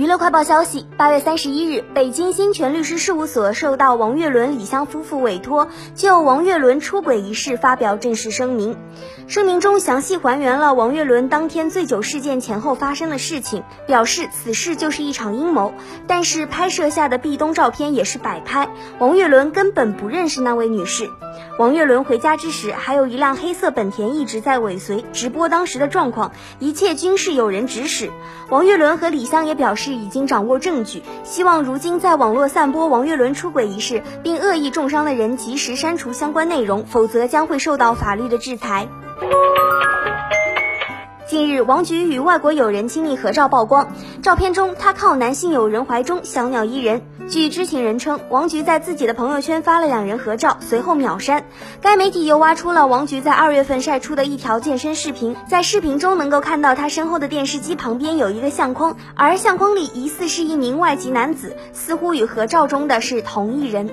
娱乐快报消息：八月三十一日，北京新泉律师事务所受到王岳伦、李湘夫妇委托，就王岳伦出轨一事发表正式声明。声明中详细还原了王岳伦当天醉酒事件前后发生的事情，表示此事就是一场阴谋。但是拍摄下的壁咚照片也是摆拍，王岳伦根本不认识那位女士。王岳伦回家之时，还有一辆黑色本田一直在尾随，直播当时的状况，一切均是有人指使。王岳伦和李湘也表示。已经掌握证据，希望如今在网络散播王岳伦出轨一事并恶意重伤的人及时删除相关内容，否则将会受到法律的制裁。近日，王菊与外国友人亲密合照曝光，照片中她靠男性友人怀中，小鸟依人。据知情人称，王菊在自己的朋友圈发了两人合照，随后秒删。该媒体又挖出了王菊在二月份晒出的一条健身视频，在视频中能够看到她身后的电视机旁边有一个相框，而相框里疑似是一名外籍男子，似乎与合照中的是同一人。